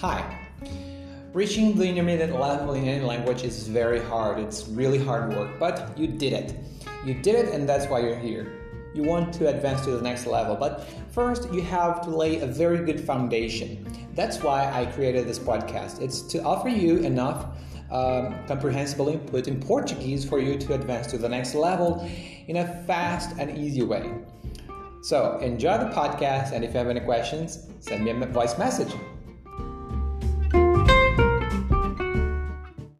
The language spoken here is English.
Hi. Reaching the intermediate level in any language is very hard. It's really hard work, but you did it. You did it, and that's why you're here. You want to advance to the next level, but first you have to lay a very good foundation. That's why I created this podcast. It's to offer you enough um, comprehensible input in Portuguese for you to advance to the next level in a fast and easy way. So enjoy the podcast, and if you have any questions, send me a voice message.